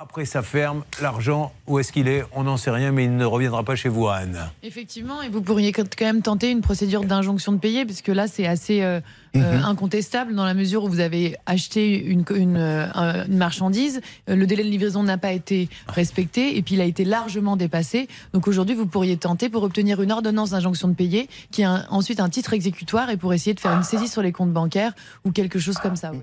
après sa ferme. L'argent, où est-ce qu'il est? On n'en sait rien, mais il ne reviendra pas chez vous, Anne. Effectivement, et vous pourriez quand même tenter une procédure d'injonction de payer, puisque là, c'est assez euh, euh mhm. incontestable dans la mesure où vous avez acheté une, une, euh, une marchandise, euh, le délai de livraison n'a pas été respecté, et puis il a été largement dépassé. Donc aujourd'hui, vous pourriez tenter pour obtenir une ordonnance d'injonction de payer, qui est un- ensuite un titre exécutoire, et pour essayer de faire une saisie sur les comptes bancaires ou quelque chose comme ça. oui.